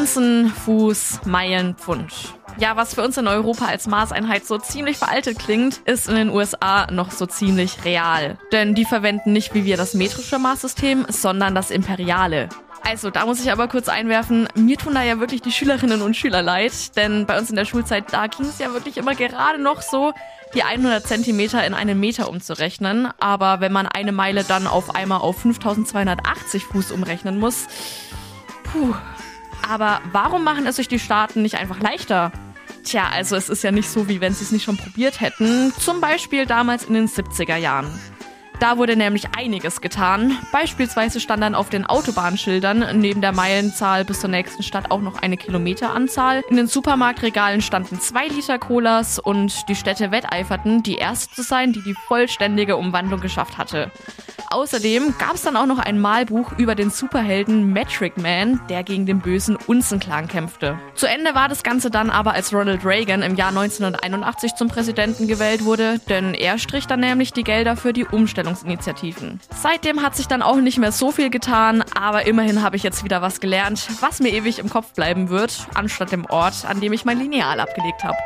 Unzen, Fuß, Meilen, Pfund. Ja, was für uns in Europa als Maßeinheit so ziemlich veraltet klingt, ist in den USA noch so ziemlich real. Denn die verwenden nicht wie wir das metrische Maßsystem, sondern das imperiale. Also, da muss ich aber kurz einwerfen, mir tun da ja wirklich die Schülerinnen und Schüler leid, denn bei uns in der Schulzeit, da ging es ja wirklich immer gerade noch so, die 100 Zentimeter in einen Meter umzurechnen. Aber wenn man eine Meile dann auf einmal auf 5280 Fuß umrechnen muss, puh. Aber warum machen es sich die Staaten nicht einfach leichter? Tja, also es ist ja nicht so, wie wenn sie es nicht schon probiert hätten. Zum Beispiel damals in den 70er Jahren. Da wurde nämlich einiges getan. Beispielsweise stand dann auf den Autobahnschildern neben der Meilenzahl bis zur nächsten Stadt auch noch eine Kilometeranzahl. In den Supermarktregalen standen zwei Liter Colas und die Städte wetteiferten, die erste zu sein, die die vollständige Umwandlung geschafft hatte. Außerdem gab es dann auch noch ein Malbuch über den Superhelden Metric Man, der gegen den bösen Unzenclan kämpfte. Zu Ende war das Ganze dann aber, als Ronald Reagan im Jahr 1981 zum Präsidenten gewählt wurde, denn er strich dann nämlich die Gelder für die Umstellungsinitiativen. Seitdem hat sich dann auch nicht mehr so viel getan, aber immerhin habe ich jetzt wieder was gelernt, was mir ewig im Kopf bleiben wird, anstatt dem Ort, an dem ich mein Lineal abgelegt habe.